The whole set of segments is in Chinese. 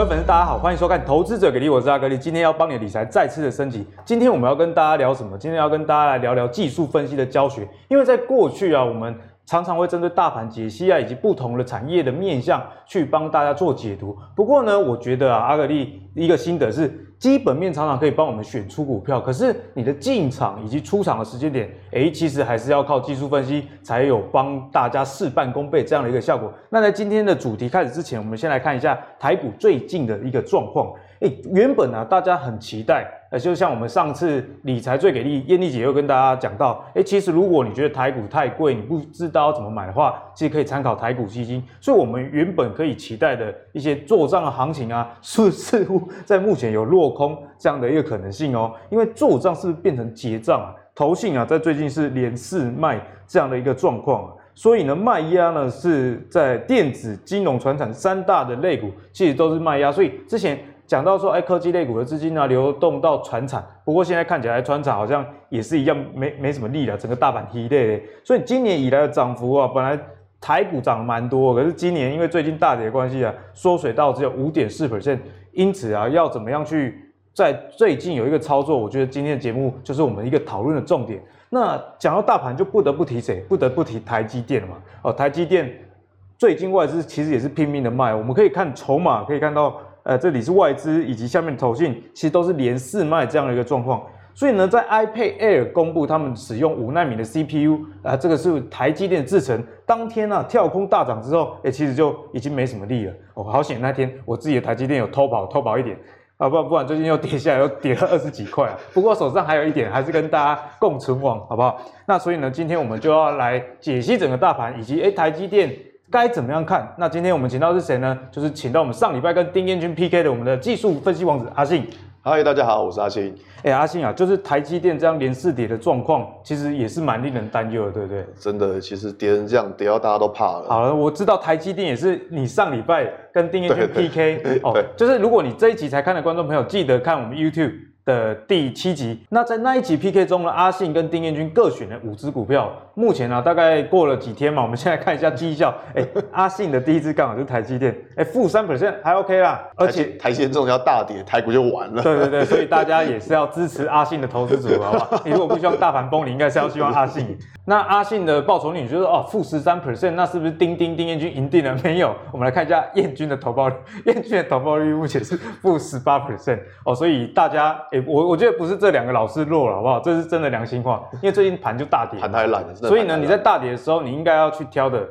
各位粉丝，大家好，欢迎收看《投资者给力》，我是阿格力。今天要帮你的理财再次的升级。今天我们要跟大家聊什么？今天要跟大家来聊聊技术分析的教学。因为在过去啊，我们常常会针对大盘解析啊，以及不同的产业的面向去帮大家做解读。不过呢，我觉得啊，阿格力一个心得是。基本面常常可以帮我们选出股票，可是你的进场以及出场的时间点，诶，其实还是要靠技术分析才有帮大家事半功倍这样的一个效果。那在今天的主题开始之前，我们先来看一下台股最近的一个状况。诶，原本啊，大家很期待，呃，就像我们上次理财最给力，燕丽姐又跟大家讲到，诶，其实如果你觉得台股太贵，你不知道怎么买的话，其实可以参考台股基金。所以，我们原本可以期待的一些做账的行情啊，是似乎在目前有落空这样的一个可能性哦。因为做账是不是变成结账啊？投信啊，在最近是连四卖这样的一个状况，所以呢，卖压呢是在电子、金融、传产三大的类股，其实都是卖压。所以之前。讲到说，哎，科技类股的资金啊，流动到传产，不过现在看起来传产好像也是一样，没没什么力了，整个大盘低类，所以今年以来的涨幅啊，本来台股涨蛮多，可是今年因为最近大跌的关系啊，缩水到只有五点四 percent，因此啊，要怎么样去在最近有一个操作，我觉得今天的节目就是我们一个讨论的重点。那讲到大盘，就不得不提谁？不得不提台积电了嘛。哦，台积电最近外资其实也是拼命的卖，我们可以看筹码，可以看到。呃，这里是外资以及下面的投信，其实都是连四卖这样的一个状况。所以呢，在 iPad Air 公布他们使用五纳米的 CPU，啊、呃，这个是台积电制程，当天啊跳空大涨之后，哎，其实就已经没什么力了。哦，好险那天我自己的台积电有偷跑，偷跑一点啊，不不然最近又跌下来，又跌了二十几块啊。不过手上还有一点，还是跟大家共存亡，好不好？那所以呢，今天我们就要来解析整个大盘，以及哎台积电。该怎么样看？那今天我们请到的是谁呢？就是请到我们上礼拜跟丁彦军 PK 的我们的技术分析王子阿信。嗨，大家好，我是阿信。哎、欸，阿信啊，就是台积电这样连四跌的状况，其实也是蛮令人担忧的，对不对？真的，其实跌成这样，跌到大家都怕了。好了，我知道台积电也是你上礼拜跟丁彦军 PK 哦，就是如果你这一集才看的观众朋友，记得看我们 YouTube。的第七集，那在那一集 PK 中呢，阿信跟丁彦军各选了五只股票。目前呢、啊，大概过了几天嘛，我们现在看一下绩效。哎、欸，阿信的第一支刚好就是台积电，哎、欸，负三 percent 还 OK 啦。而且台积电这种要大跌，台股就完了。对对对，所以大家也是要支持阿信的投资组合，好不好？你如果不希望大盘崩，你应该是要希望阿信。那阿信的报酬率，你觉得哦，负十三 percent，那是不是丁丁丁彦军赢定了？没有，我们来看一下彦军的投报率，彦军的投报率目前是负十八 percent 哦，所以大家，诶、欸，我我觉得不是。是这两个老师弱了，好不好？这是真的良心话，因为最近盘就大跌，盘太烂了。所以呢，你在大跌的时候，你应该要去挑的，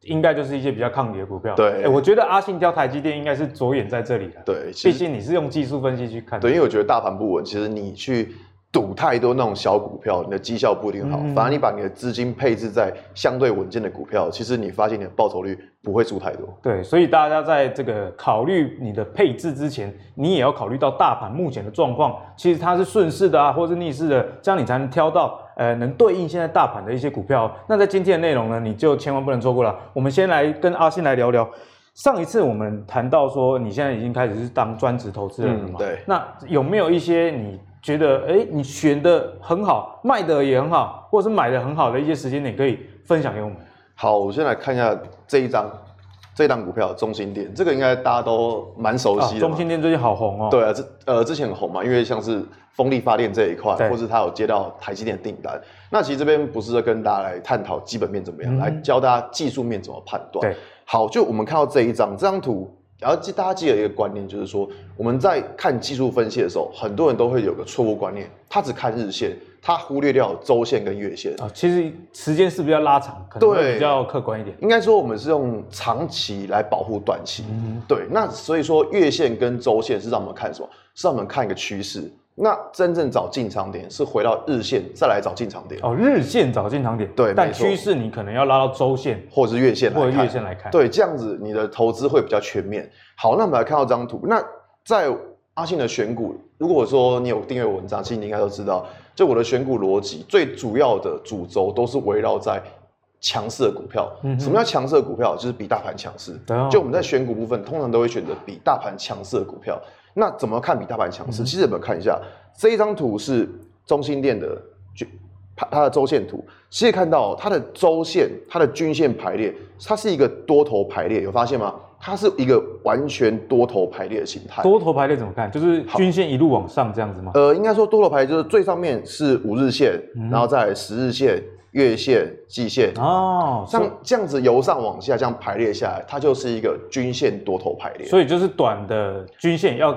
应该就是一些比较抗跌的股票。对，欸、我觉得阿信挑台积电应该是着眼在这里的。对，毕竟你是用技术分析去看。对，因为我觉得大盘不稳，其实你去。赌太多那种小股票，你的绩效不一定好。反而你把你的资金配置在相对稳健的股票，其实你发现你的报酬率不会输太多。对，所以大家在这个考虑你的配置之前，你也要考虑到大盘目前的状况。其实它是顺势的啊，或是逆势的，这样你才能挑到呃能对应现在大盘的一些股票。那在今天的内容呢，你就千万不能错过了。我们先来跟阿信来聊聊。上一次我们谈到说，你现在已经开始是当专职投资人了嘛？对。那有没有一些你？觉得哎、欸，你选的很好，卖的也很好，或者是买的很好的一些时间点，可以分享给我们。好，我先来看一下这一张，这档股票中兴电，这个应该大家都蛮熟悉的、啊。中兴电最近好红哦。对啊，这呃之前很红嘛，因为像是风力发电这一块，或是它有接到台积电的订单。那其实这边不是跟大家来探讨基本面怎么样，嗯、来教大家技术面怎么判断。对，好，就我们看到这一张这张图。然后记大家记得一个观念，就是说我们在看技术分析的时候，很多人都会有个错误观念，他只看日线，他忽略掉周线跟月线啊。其实时间是不是要拉长，可能会比较客观一点。应该说我们是用长期来保护短期。嗯，对。那所以说月线跟周线是让我们看什么？是让我们看一个趋势。那真正找进场点是回到日线再来找进场点哦，日线找进场点，对，但趋势你可能要拉到周线或者是月线来看，或者月线来看，对，这样子你的投资会比较全面。好，那我们来看到这张图。那在阿信的选股，如果说你有订阅文章，其实你应该都知道，就我的选股逻辑，最主要的主轴都是围绕在强势的股票。嗯，什么叫强势的股票？就是比大盘强势。哦。就我们在选股部分，通常都会选择比大盘强势的股票。那怎么看比大盘强势？嗯、其实我们看一下这一张图是中心店的它的周线图，其实看到它的周线，它的均线排列，它是一个多头排列，有发现吗？它是一个完全多头排列的形态。多头排列怎么看？就是均线一路往上这样子吗？呃，应该说多头排列就是最上面是五日线，嗯、然后再十日线、月线、季线哦，像这样子由上往下这样排列下来，它就是一个均线多头排列。所以就是短的均线要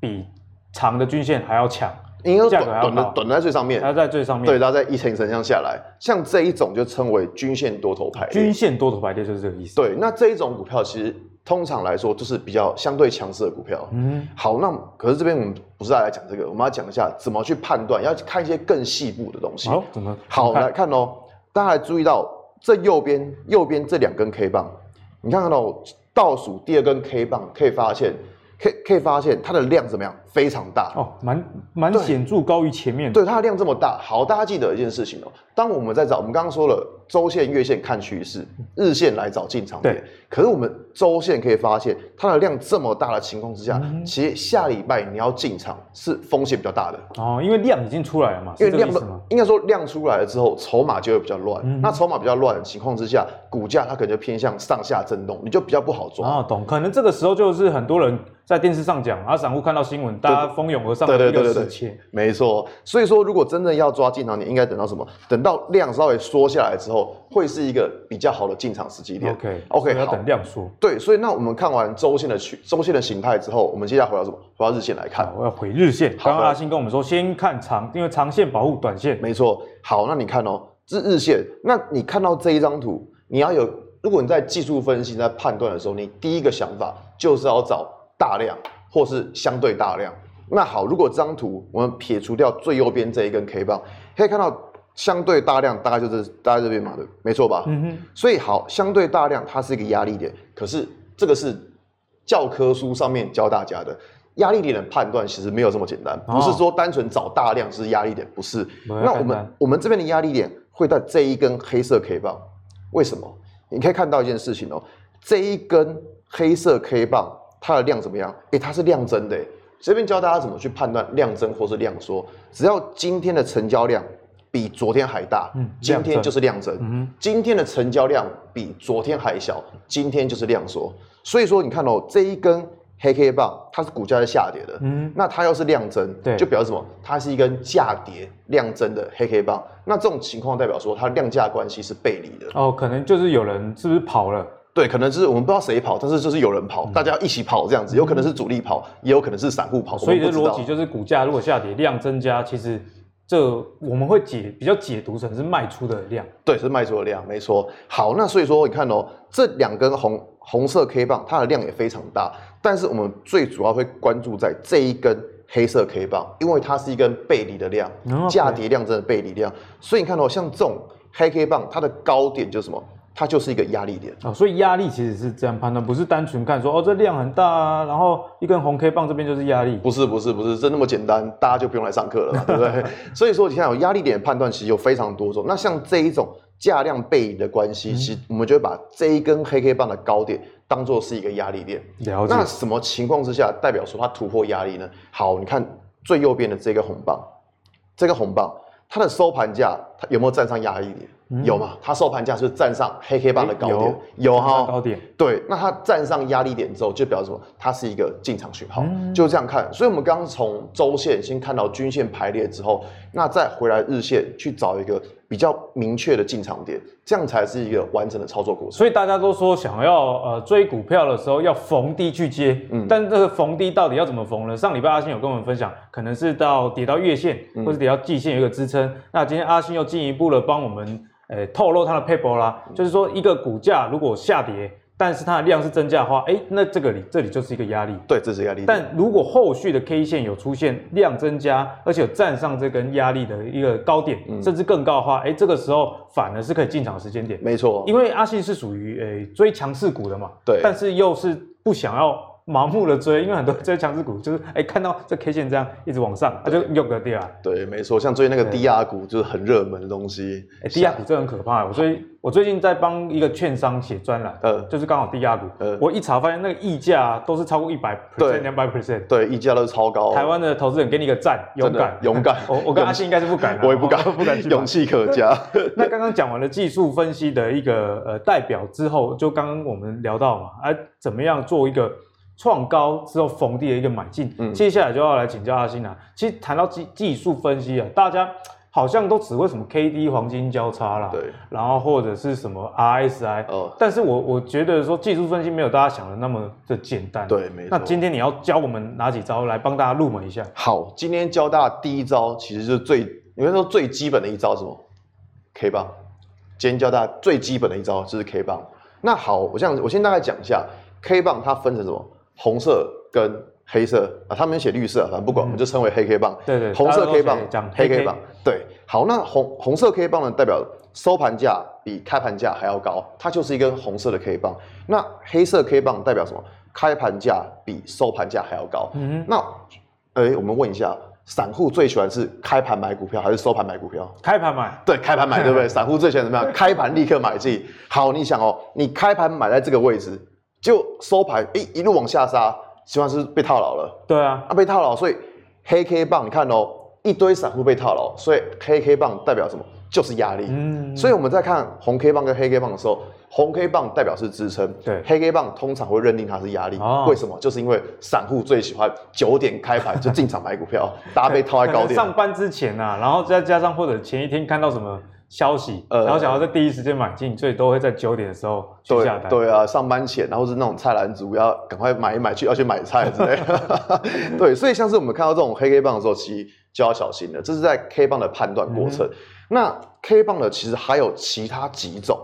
比长的均线还要强。应该短短的短在最上面，它在最上面，对，它在一层一层这样下来，像这一种就称为均线多头排列。均线多头排列就是这个意思。对，那这一种股票其实通常来说就是比较相对强势的股票。嗯，好，那可是这边我们不是来讲这个，我们要讲一下怎么去判断，要看一些更细部的东西。好，怎么？好，来看哦，大家还注意到这右边右边这两根 K 棒，你看看到，倒数第二根 K 棒，可以发现。可以可以发现它的量怎么样？非常大哦，蛮蛮显著高于前面。对，它的量这么大。好，大家记得一件事情哦。当我们在找，我们刚刚说了周线、月线看趋势，日线来找进场点。对。可是我们周线可以发现，它的量这么大的情况之下，嗯、其实下礼拜你要进场是风险比较大的哦，因为量已经出来了嘛。因为量的应该说量出来了之后，筹码就会比较乱。嗯、那筹码比较乱的情况之下，股价它可能就偏向上下震动，你就比较不好抓。哦，懂。可能这个时候就是很多人。在电视上讲，啊，散户看到新闻，大家蜂拥而上的一个时期。没错。所以说，如果真的要抓进场点，应该等到什么？等到量稍微缩下来之后，会是一个比较好的进场时机点。OK，OK，要等量缩。对，所以那我们看完周线的区、周线的形态之后，我们接下来回到什么？回到日线来看。我要回日线。刚刚阿新跟我们说，先看长，因为长线保护短线。没错。好，那你看哦，这日线。那你看到这一张图，你要有，如果你在技术分析、在判断的时候，你第一个想法就是要找大量。或是相对大量，那好，如果这张图我们撇除掉最右边这一根 K 棒，可以看到相对大量大概就是大概这边嘛，对，没错吧？嗯哼。所以好，相对大量它是一个压力点，可是这个是教科书上面教大家的压力点的判断，其实没有这么简单，不是说单纯找大量是压力点，不是。那我们我们这边的压力点会在这一根黑色 K 棒，为什么？你可以看到一件事情哦，这一根黑色 K 棒。它的量怎么样？诶，它是量增的。这边教大家怎么去判断量增或是量缩。只要今天的成交量比昨天还大，嗯，今天就是量增。嗯，今天的成交量比昨天还小，今天就是量缩。所以说，你看哦，这一根黑 K 棒，它是股价在下跌的，嗯，那它要是量增，对，就表示什么？它是一根价跌量增的黑 K 棒。那这种情况代表说，它量价关系是背离的。哦，可能就是有人是不是跑了？对，可能就是我们不知道谁跑，但是就是有人跑，嗯、大家一起跑这样子，有可能是主力跑，嗯、也有可能是散户跑。所以的逻辑就是，股价如果下跌，量增加，其实这我们会解比较解读成是卖出的量。对，是卖出的量，没错。好，那所以说你看哦，这两根红红色 K 棒，它的量也非常大，但是我们最主要会关注在这一根黑色 K 棒，因为它是一根背离的量，价、嗯、跌量增的背离量。所以你看哦，像这种黑 K 棒，它的高点就是什么？它就是一个压力点哦，所以压力其实是这样判断，不是单纯看说哦，这量很大啊，然后一根红 K 棒这边就是压力，不是不是不是，这那么简单，大家就不用来上课了嘛，对不对？所以说你看有压力点判断其实有非常多种，那像这一种价量背离的关系，嗯、其实我们就会把这一根黑 K 棒的高点当做是一个压力点。了解。那什么情况之下代表说它突破压力呢？好，你看最右边的这个红棒，这个红棒它的收盘价它有没有站上压力点？有嘛？它收盘价是站上黑黑棒的高点，有哈高点。对，那它站上压力点之后，就表示什么？它是一个进场讯号，嗯、就这样看。所以，我们刚刚从周线先看到均线排列之后，那再回来日线去找一个比较明确的进场点，这样才是一个完整的操作过程。所以大家都说想要呃追股票的时候要逢低去接，嗯，但这个逢低到底要怎么逢呢？上礼拜阿信有跟我们分享，可能是到跌到月线，或者跌到季线有一个支撑。嗯、那今天阿信又进一步的帮我们。呃，透露他的 paper 啦，就是说一个股价如果下跌，但是它的量是增加的话，哎，那这个里这里就是一个压力。对，这是压力。但如果后续的 K 线有出现量增加，而且有站上这根压力的一个高点，嗯、甚至更高的话，哎，这个时候反而是可以进场的时间点。没错，因为阿信是属于诶追强势股的嘛，对，但是又是不想要盲目的追，因为很多追强势股就是哎、欸、看到这 K 线这样一直往上，它就用得掉。对，没错，像追那个低压股就是很热门的东西。哎，低压股这很可怕。我最我最近在帮一个券商写专栏，呃，就是刚好低压股，呃，我一查发现那个溢价都是超过一百 percent、两百 percent，对，溢价都是超高。台湾的投资人给你一个赞，勇敢，勇敢。我我跟阿信应该是不敢，我也不敢，不敢去。勇气可嘉。那刚刚讲完了技术分析的一个呃代表之后，就刚刚我们聊到嘛，哎，怎么样做一个创高之后逢低的一个买进？嗯，接下来就要来请教阿信了。其实谈到技技术分析啊，大家。好像都只会什么 K D 黄金交叉啦，对，然后或者是什么 R S I，哦，但是我我觉得说技术分析没有大家想的那么的简单，对，没错。那今天你要教我们哪几招来帮大家入门一下？好，今天教大家第一招，其实就是最，应该说最基本的一招什么？K 棒。今天教大家最基本的一招就是 K 棒。那好，我这样，我先大概讲一下 K 棒它分成什么？红色跟。黑色啊，他们写绿色，反正不管，嗯、我们就称为黑 K 棒。对对，红色 K 棒，黑 K 棒。对，好，那红红色 K 棒呢，代表收盘价比开盘价还要高，它就是一根红色的 K 棒。那黑色 K 棒代表什么？开盘价比收盘价还要高。嗯，那，哎、欸，我们问一下，散户最喜欢是开盘买股票还是收盘买股票？开盘买。对，开盘买，对不对？散户最喜欢怎么样？开盘立刻买进。好，你想哦，你开盘买在这个位置，就收盘，哎、欸，一路往下杀。希望是被套牢了，对啊，啊被套牢，所以黑 K 棒，你看哦，一堆散户被套牢，所以黑 K 棒代表什么？就是压力。嗯，所以我们在看红 K 棒跟黑 K 棒的时候，红 K 棒代表是支撑，对，黑 K 棒通常会认定它是压力。哦，为什么？就是因为散户最喜欢九点开盘 就进场买股票，大家被套在高点。上班之前啊，然后再加上或者前一天看到什么。消息，呃，然后想要在第一时间买进，所以都会在九点的时候去下单。对啊，上班前，然后是那种菜篮族要赶快买一买去，要去买菜之类的。对，所以像是我们看到这种黑 K 棒的时候，其实就要小心了。这是在 K 棒的判断过程。嗯、那 K 棒的，其实还有其他几种，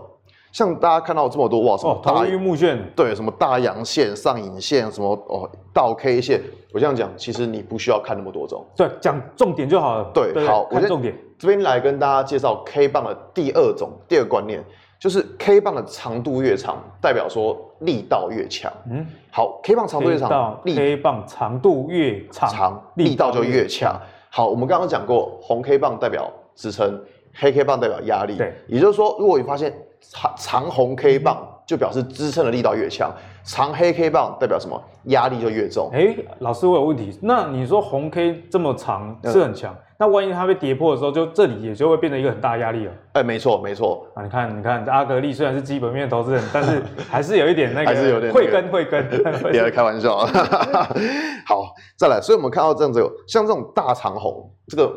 像大家看到这么多哇，什么大玉木线，对，什么大阳线、上影线，什么哦倒 K 线。我这样讲，其实你不需要看那么多种，对，讲重点就好了。对，对好，看重点。这边来跟大家介绍 K 棒的第二种，第二个观念就是 K 棒的长度越长，代表说力道越强。嗯，好，K 棒长度越长，K 棒长度越长，长力道就越强。好，我们刚刚讲过，红 K 棒代表支撑，黑 K 棒代表压力。对，也就是说，如果你发现长长红 K 棒，就表示支撑的力道越强。长黑 K 棒代表什么？压力就越重。哎、欸，老师，我有问题。那你说红 K 这么长是很强，嗯、那万一它被跌破的时候，就这里也就会变成一个很大压力了。哎、欸，没错，没错。啊，你看，你看，阿格力虽然是基本面投资人，但是 还是有一点那个，还是有点会跟会跟。别来开玩笑。好，再来。所以我们看到这样子，像这种大长红，这个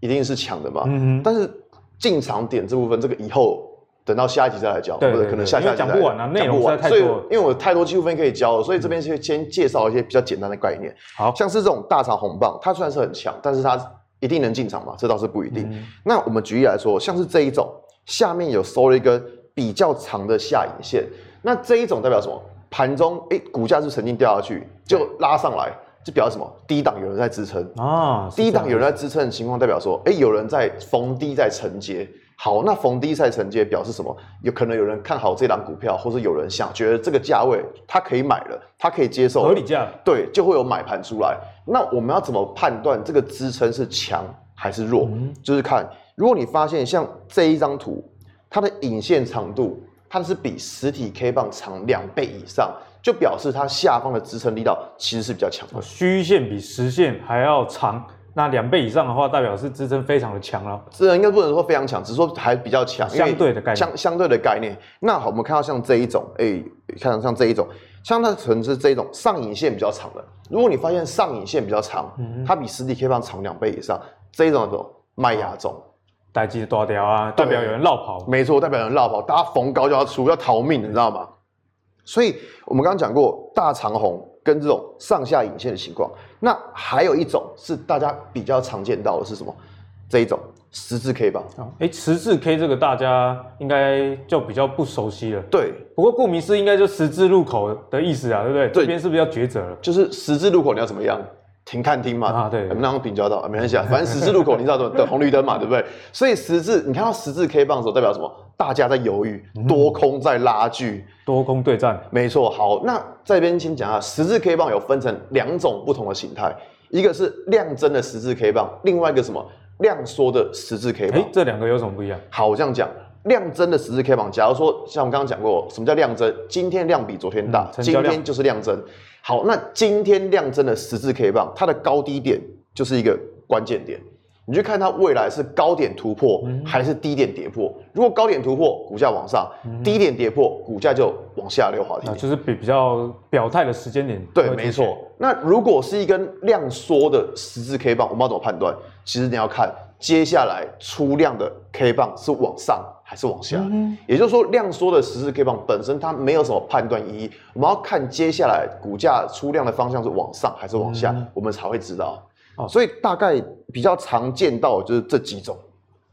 一定是强的嘛。嗯哼。但是进场点这部分，这个以后。等到下一集再来教，对，对，对，可能下下集讲不完啊，内容实在太多。所以，因为我太多技术分可以教了，所以这边先先介绍一些比较简单的概念。好，像是这种大长红棒，它虽然是很强，但是它一定能进场吗？这倒是不一定。嗯、那我们举例来说，像是这一种，下面有收了一根比较长的下影线，那这一种代表什么？盘中哎、欸，股价是曾经掉下去，就拉上来，就表示什么？低档有人在支撑啊，低档有人在支撑的情况，代表说，哎、欸，有人在逢低在承接。好，那逢低在承接表示什么？有可能有人看好这档股票，或者有人想觉得这个价位他可以买了，他可以接受合理价，对，就会有买盘出来。那我们要怎么判断这个支撑是强还是弱？嗯、就是看，如果你发现像这一张图，它的影线长度它是比实体 K 棒长两倍以上，就表示它下方的支撑力道其实是比较强的。虚线比实线还要长。那两倍以上的话，代表是支撑非常的强了。这应该不能说非常强，只是说还比较强，相对的概念。相相对的概念。那好，我们看到像这一种，哎、欸，看像这一种，像它可能是这一种上影线比较长的。如果你发现上影线比较长，嗯、它比实体 K 棒长两倍以上，这一种什么卖压重，待机多掉啊，代表有人绕跑。没错，代表有人绕跑，大家逢高就要出，要逃命，你知道吗？所以我们刚刚讲过大长虹跟这种上下影线的情况。那还有一种是大家比较常见到的是什么？这一种十字 K 棒。哎、欸，十字 K 这个大家应该就比较不熟悉了。对，不过顾名思义，应该就十字路口的意思啊，对不对？对，这边是不是要抉择了？就是十字路口你要怎么样？停看听嘛，啊对，那张平交道啊，没关系啊，反正十字路口你知道怎么等红绿灯嘛，对不对？所以十字，你看到十字 K 棒的时候代表什么？大家在犹豫，多空在拉锯，嗯，多空对战，没错。好，那这边先讲下十字 K 棒有分成两种不同的形态，一个是量增的十字 K 棒，另外一个什么量缩的十字 K 棒。哎，这两个有什么不一样？好，我这样讲。量增的十字 K 棒，假如说像我们刚刚讲过，什么叫量增？今天量比昨天大，嗯、今天就是量增。好，那今天量增的十字 K 棒，它的高低点就是一个关键点。你去看它未来是高点突破还是低点跌破。如果高点突破，股价往上；低点跌破，股价就往下溜滑梯。啊，就是比比较表态的时间点。对，没错。那如果是一根量缩的十字 K 棒，我们要怎么判断？其实你要看接下来出量的 K 棒是往上还是往下。嗯。也就是说，量缩的十字 K 棒本身它没有什么判断意义。我们要看接下来股价出量的方向是往上还是往下，我们才会知道。哦，所以大概比较常见到的就是这几种。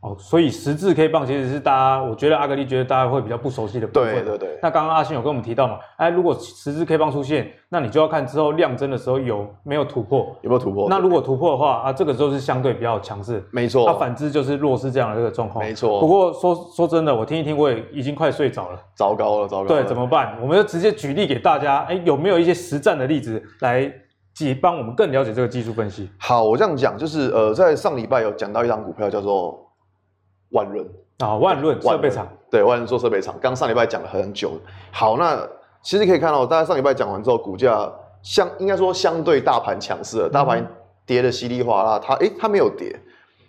哦，所以十字 K 棒其实是大家，我觉得阿格力觉得大家会比较不熟悉的部分。对对对。那刚刚阿信有跟我们提到嘛，哎，如果十字 K 棒出现，那你就要看之后量增的时候有没有突破，有没有突破。那如果突破的话啊，这个时候是相对比较强势。没错。那反之就是弱势这样的这个状况。没错。不过说说真的，我听一听，我也已经快睡着了。糟糕了，糟糕了。对，怎么办？我们就直接举例给大家，哎，有没有一些实战的例子来？即帮我们更了解这个技术分析。好，我这样讲就是，呃，在上礼拜有讲到一张股票叫做万润啊，万润设备厂，对，万润做设备厂。刚上礼拜讲了很久。好，那其实可以看到，大家上礼拜讲完之后，股价相应该说相对大盘强势了，大盘跌的稀里哗啦，它诶它没有跌。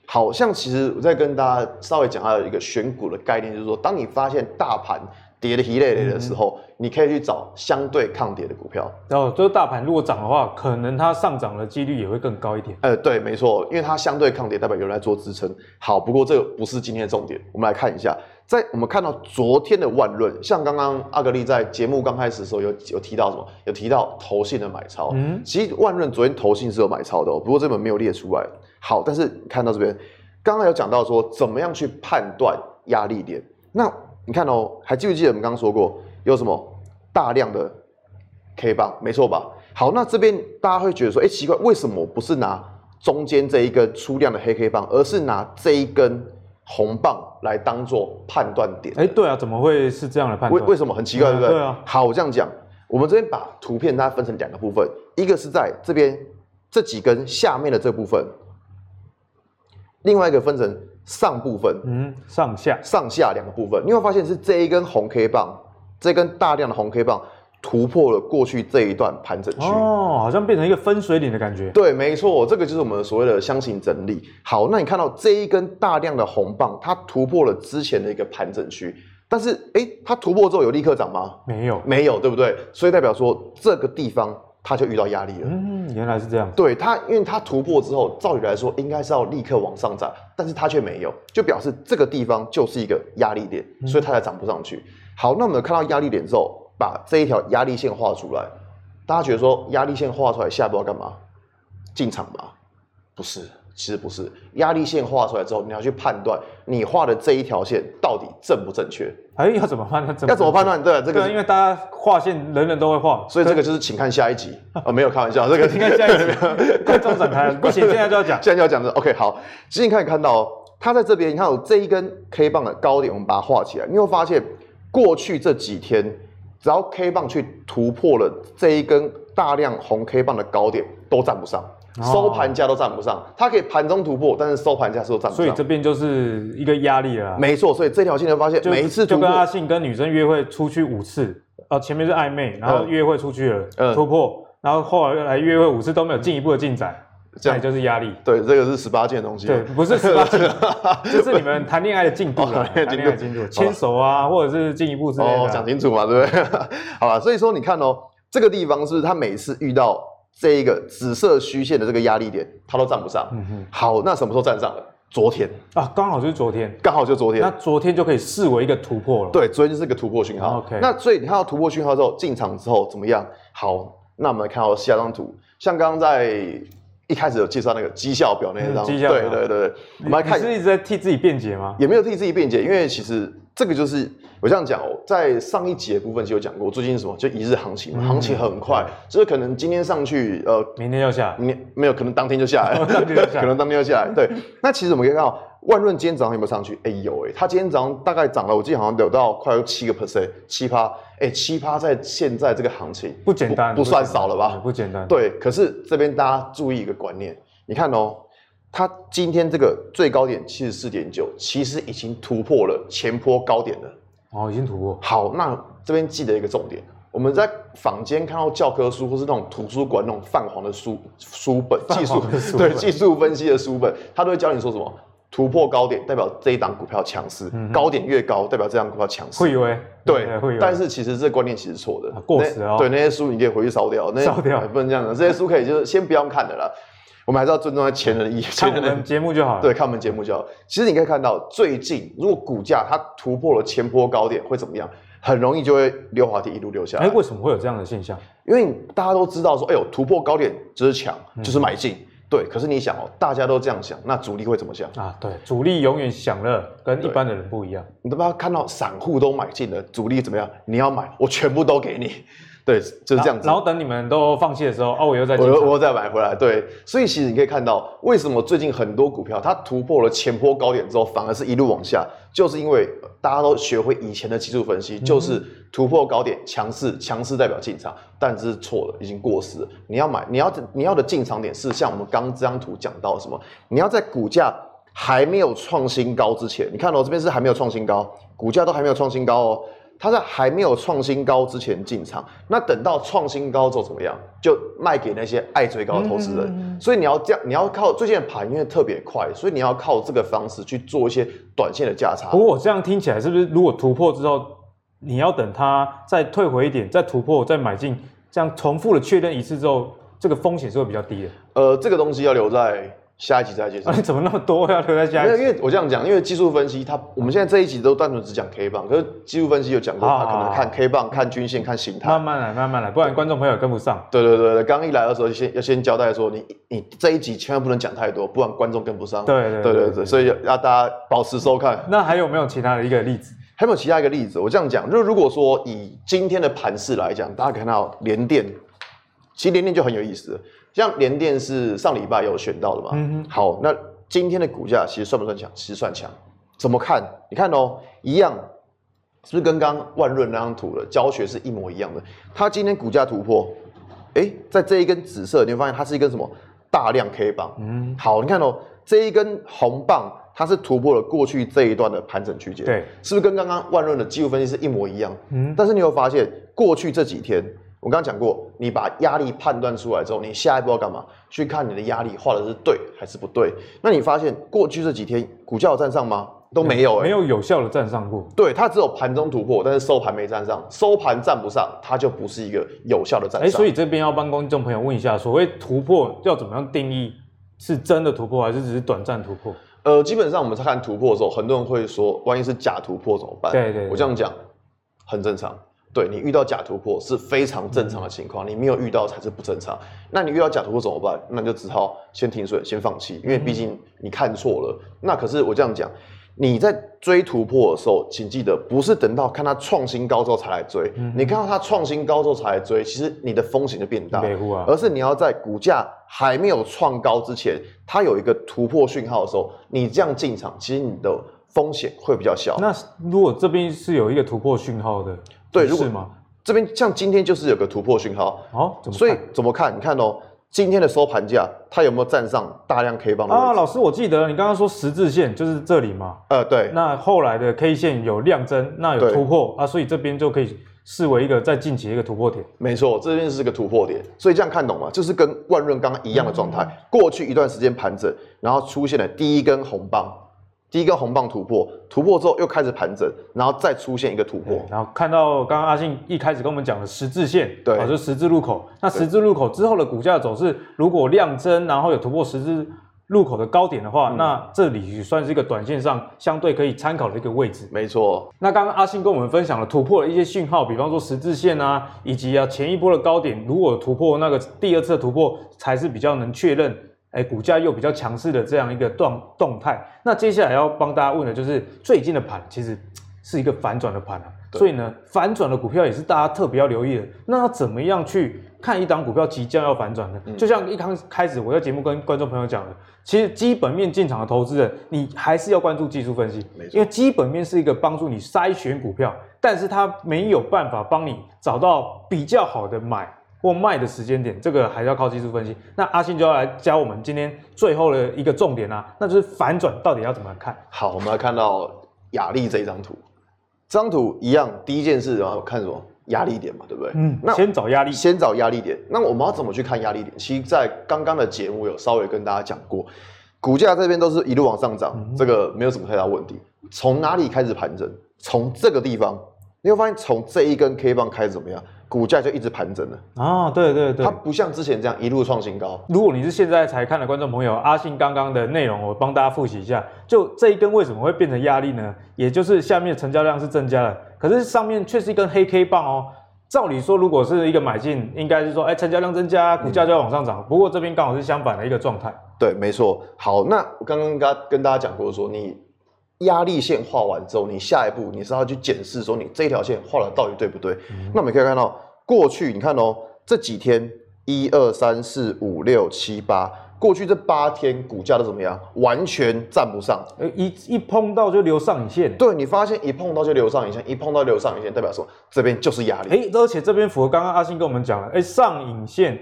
好像其实我在跟大家稍微讲下一个选股的概念，就是说，当你发现大盘。跌的一累累的时候，嗯，你可以去找相对抗跌的股票。然后，就是大盘如果涨的话，可能它上涨的几率也会更高一点。呃，对，没错，因为它相对抗跌，代表有人来做支撑。好，不过这个不是今天的重点。我们来看一下，在我们看到昨天的万润，像刚刚阿格力在节目刚开始的时候有有提到什么？有提到投信的买超。嗯，其实万润昨天投信是有买超的，不过这本没有列出来。好，但是看到这边，刚刚有讲到说怎么样去判断压力点。那你看哦，还记不记得我们刚刚说过有什么大量的 K 棒，没错吧？好，那这边大家会觉得说，哎，奇怪，为什么我不是拿中间这一根粗量的黑 K 棒，而是拿这一根红棒来当做判断点？哎，对啊，怎么会是这样的判断？为为什么很奇怪，对不对？对啊。好，我这样讲，我们这边把图片它分成两个部分，一个是在这边这几根下面的这部分，另外一个分成。上部分，嗯，上下上下两个部分，你会发现是这一根红 K 棒，这根大量的红 K 棒突破了过去这一段盘整区，哦，好像变成一个分水岭的感觉。对，没错，这个就是我们所谓的箱型整理。好，那你看到这一根大量的红棒，它突破了之前的一个盘整区，但是，哎，它突破之后有立刻涨吗？没有，没有，对不对？所以代表说这个地方。它就遇到压力了。嗯，原来是这样。对他，因为他突破之后，照理来说应该是要立刻往上涨，但是他却没有，就表示这个地方就是一个压力点，所以它才涨不上去。好，那我们看到压力点之后，把这一条压力线画出来，大家觉得说压力线画出来下一步要干嘛？进场吗？不是。其实不是，压力线画出来之后，你要去判断你画的这一条线到底正不正确。哎，要怎么判断？要怎么判断？对，这个因为大家画线人人都会画，所以这个就是请看下一集啊、哦，没有开玩笑，这个 请看下一集，快中展开了，不行，现在就要讲，现在就要讲这 OK，好，其实你可以看到它在这边，你看有这一根 K 棒的高点，我们把它画起来，你会发现过去这几天，只要 K 棒去突破了这一根大量红 K 棒的高点，都站不上。收盘价都站不上，它可以盘中突破，但是收盘价是都站不上。所以这边就是一个压力了。没错，所以这条线就发现每一次，就跟阿信跟女生约会出去五次，呃，前面是暧昧，然后约会出去了，嗯、突破，然后后来来约会五次都没有进一步的进展，这样就是压力。对，这个是十八禁的东西。对，不是十八件，就是你们谈恋爱的进度，谈恋爱进度，牵手啊，或者是进一步之类的。哦，讲清楚嘛，对不对？好吧，所以说你看哦，这个地方是他每次遇到？这一个紫色虚线的这个压力点，它都站不上。嗯哼。好，那什么时候站上了？昨天啊，刚好就是昨天，刚好就昨天。那昨天就可以视为一个突破了。对，昨天就是一个突破讯号。OK。那所以你看到突破讯号之后，进场之后怎么样？好，那我们来看到下张图，像刚刚在一开始有介绍那个绩效表那张。绩、嗯、效表。对对对对。我们来看。你是一直在替自己辩解吗？也没有替自己辩解，因为其实这个就是我这样讲哦，在上一集的部分就有讲过，最近什么就一日行情嘛，嗯、行情很快，就是可能今天上去，呃，明天要下，明天没有可能当天就下来，可能当天就下来。对，那其实我们可以看到万润今天早上有没有上去？哎有哎，它今天早上大概涨了，我记得好像有到快有七个 percent，七趴，哎七趴在现在这个行情不简单不，不算少了吧？不简单。对，可是这边大家注意一个观念，你看哦。它今天这个最高点七十四点九，其实已经突破了前坡高点了。哦，已经突破。好，那这边记得一个重点，我们在坊间看到教科书或是那种图书馆那种泛黄的书书本，技术对技术分析的书本，它都会教你说什么？突破高点代表这一档股票强势，嗯、高点越高代表这档股票强势。会以为对，会但是其实这个观念其实错的，过时哦。对，那些书你可以回去烧掉，那 烧掉，不能这样的。这些书可以就是先不用看的了。我们还是要尊重他前人的意见。看我们 节目就好了。对，看我们节目就好。其实你可以看到，最近如果股价它突破了前波高点，会怎么样？很容易就会溜滑梯一路溜下来。哎，为什么会有这样的现象？因为大家都知道说，哎呦，突破高点就是强，就是买进。嗯、对，可是你想哦，大家都这样想，那主力会怎么想啊？对，主力永远想了跟一般的人不一样。你都不要看到散户都买进了，主力怎么样？你要买，我全部都给你。对，就是这样子。然后等你们都放弃的时候，哦，我又再我又我又再买回来。对，所以其实你可以看到，为什么最近很多股票它突破了前波高点之后，反而是一路往下，就是因为大家都学会以前的技术分析，就是突破高点强势，强势代表进场，但这是错的，已经过时了。你要买，你要你要的进场点是像我们刚刚这张图讲到什么？你要在股价还没有创新高之前，你看哦，这边是还没有创新高，股价都还没有创新高哦。它在还没有创新高之前进场，那等到创新高之后怎么样？就卖给那些爱追高的投资人。嗯、所以你要这样，你要靠最近的盘因为特别快，所以你要靠这个方式去做一些短线的价差。不过我这样听起来是不是，如果突破之后，你要等它再退回一点，再突破再买进，这样重复的确认一次之后，这个风险是会比较低的。呃，这个东西要留在。下一集再介绍。你、啊、怎么那么多要留在下一集？因为我这样讲，因为技术分析它，我们现在这一集都单纯只讲 K 棒，可是技术分析有讲过，他可能看 K 棒、看均线、看形态。慢慢来，慢慢来，不然观众朋友跟不上。对对对对，刚一来的时候先要先交代说，你你这一集千万不能讲太多，不然观众跟不上。对对对对，对所以要大家保持收看。那还有没有其他的一个例子？还有没有其他一个例子？我这样讲，就如果说以今天的盘势来讲，大家看到联电，其实联电就很有意思，像联电是上礼拜有选到的嘛。嗯哼。好，那。今天的股价其实算不算强？其实算强。怎么看？你看哦，一样，是不是跟刚刚万润那张图的教学是一模一样的？它今天股价突破，哎，在这一根紫色，你会发现它是一根什么大量 K 棒？嗯，好，你看哦，这一根红棒，它是突破了过去这一段的盘整区间。对，是不是跟刚刚万润的技术分析是一模一样？嗯，但是你会发现过去这几天。我刚刚讲过，你把压力判断出来之后，你下一步要干嘛？去看你的压力画的是对还是不对？那你发现过去这几天股价有站上吗？都没有、欸，没有有效的站上过。对，它只有盘中突破，但是收盘没站上，收盘站不上，它就不是一个有效的站上。哎、欸，所以这边要帮观众朋友问一下，所谓突破要怎么样定义？是真的突破还是只是短暂突破？呃，基本上我们在看突破的时候，很多人会说，万一是假突破怎么办？对对，对，我这样讲很正常。对，你遇到假突破是非常正常的情况，你没有遇到才是不正常。那你遇到假突破怎么办？那就只好先停损，先放弃，因为毕竟你看错了。那可是我这样讲，你在追突破的时候，请记得不是等到看它创新高之后才来追。你看到它创新高之后才来追，其实你的风险就变大。而是你要在股价还没有创高之前，它有一个突破讯号的时候，你这样进场，其实你的风险会比较小。那如果这边是有一个突破讯号的？对，如果这边像今天就是有个突破讯号，哦，所以怎么看？你看哦，今天的收盘价它有没有站上大量 K 棒啊？老师，我记得你刚刚说十字线就是这里嘛？呃，对。那后来的 K 线有量增，那有突破啊，所以这边就可以视为一个在近期的一个突破点。没错，这边是个突破点，所以这样看懂吗？就是跟万润刚刚一样的状态，嗯、过去一段时间盘整，然后出现了第一根红棒。第一个红棒突破，突破之后又开始盘整，然后再出现一个突破，然后看到刚刚阿信一开始跟我们讲的十字线，对，就十字路口。那十字路口之后的股价走势，如果量增，然后有突破十字路口的高点的话，嗯、那这里算是一个短线上相对可以参考的一个位置。没错。那刚刚阿信跟我们分享了突破的一些讯号，比方说十字线啊，以及啊前一波的高点，如果突破那个第二次的突破，才是比较能确认。哎，股价又比较强势的这样一个动动态，那接下来要帮大家问的就是最近的盘，其实 是一个反转的盘啊，所以呢，反转的股票也是大家特别要留意的。那要怎么样去看一档股票即将要反转呢？嗯、就像一刚开始我在节目跟观众朋友讲的，其实基本面进场的投资人，你还是要关注技术分析，因为基本面是一个帮助你筛选股票，但是它没有办法帮你找到比较好的买或卖的时间点，这个还是要靠技术分析。那阿信就要来教我们今天最后的一个重点啊，那就是反转到底要怎么看？好，我们来看到雅力这一张图。这张图一样，第一件事然后看什么压力点嘛，对不对？嗯，那先找压力，先找压力点。那我们要怎么去看压力点？其实，在刚刚的节目有稍微跟大家讲过，股价这边都是一路往上涨，嗯、这个没有什么太大问题。从哪里开始盘整？从这个地方，你会发现从这一根 K 棒开始怎么样？股价就一直盘整了啊！对对对，它不像之前这样一路创新高。如果你是现在才看的观众朋友，阿信刚刚的内容我帮大家复习一下，就这一根为什么会变成压力呢？也就是下面成交量是增加了，可是上面却是一根黑 K 棒哦。照理说，如果是一个买进，应该是说，哎，成交量增加，股价就要往上涨。嗯、不过这边刚好是相反的一个状态。对，没错。好，那我刚刚跟跟大家讲过说，你压力线画完之后，你下一步你是要去检视说，你这条线画的到底对不对？嗯、那我们可以看到。过去你看哦，这几天一二三四五六七八，过去这八天股价都怎么样？完全站不上，一一碰到就留上影线。对，你发现一碰到就留上影线，一碰到留上影线，代表说这边就是压力。哎，而且这边符合刚刚阿信跟我们讲了，哎，上影线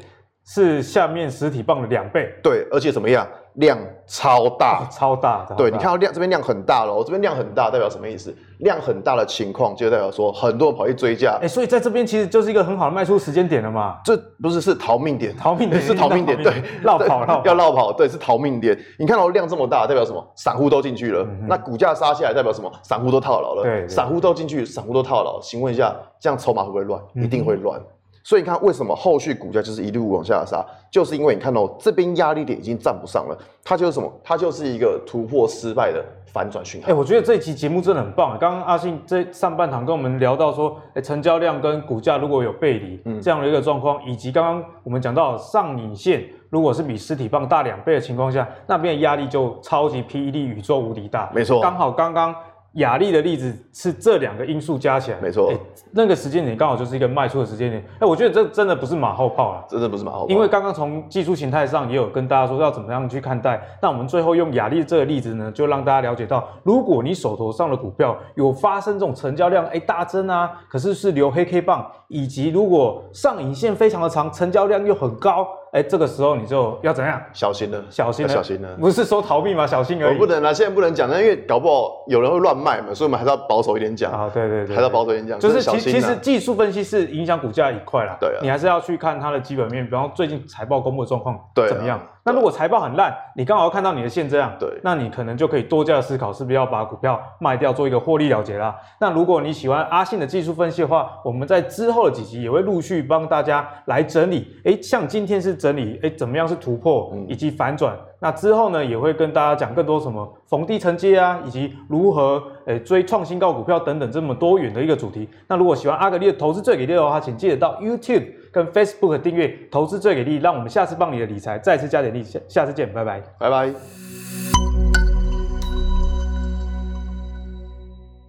是下面实体棒的两倍。对，而且怎么样？量超大，超大，对，你看到量这边量很大了，我，这边量很大代表什么意思？量很大的情况就代表说很多人跑去追价，哎，所以在这边其实就是一个很好的卖出时间点了嘛。这不是是逃命点，逃命点 是逃命点，对，绕跑绕要绕跑，对，是逃命点。你看到量这么大，代表什么？散户都进去了，那股价杀下来代表什么？散户都套牢了，对，散户都进去，散户都套牢。请问一下，这样筹码会不会乱？一定会乱。所以你看，为什么后续股价就是一路往下杀？就是因为你看到这边压力点已经站不上了，它就是什么？它就是一个突破失败的反转讯号。哎，我觉得这一期节目真的很棒。刚刚阿信在上半场跟我们聊到说，哎，成交量跟股价如果有背离，嗯，这样的一个状况，以及刚刚我们讲到上影线如果是比实体棒大两倍的情况下，那边的压力就超级霹雳宇宙无敌大。没错，刚好刚刚。亚力的例子是这两个因素加起来，没错，那个时间点刚好就是一个卖出的时间点。哎，我觉得这真的不是马后炮啊，真的不是马后炮。因为刚刚从技术形态上也有跟大家说要怎么样去看待。那我们最后用雅丽这个例子呢，就让大家了解到，如果你手头上的股票有发生这种成交量哎大增啊，可是是留黑 K 棒，以及如果上影线非常的长，成交量又很高。哎，这个时候你就要怎样？小心了，小心了，小心了。不是说逃避吗？小心而已。我不能啊，现在不能讲，因为搞不好有人会乱卖嘛，所以我们还是要保守一点讲啊。对对对，还是要保守一点讲。就是其其实技术分析是影响股价一块啦。对啊。你还是要去看它的基本面，比方说最近财报公布的状况怎么样。那如果财报很烂，你刚好看到你的线这样，对，那你可能就可以多加思考，是不是要把股票卖掉，做一个获利了结啦。那如果你喜欢阿信的技术分析的话，我们在之后的几集也会陆续帮大家来整理。哎，像今天是整理，哎，怎么样是突破以及反转？嗯、那之后呢，也会跟大家讲更多什么逢低承接啊，以及如何诶追创新高股票等等这么多元的一个主题。那如果喜欢阿格力的投资最给力的话，请记得到 YouTube。跟 Facebook 订阅投资最给力，让我们下次帮你的理财再次加点力，下下次见，拜拜，拜拜。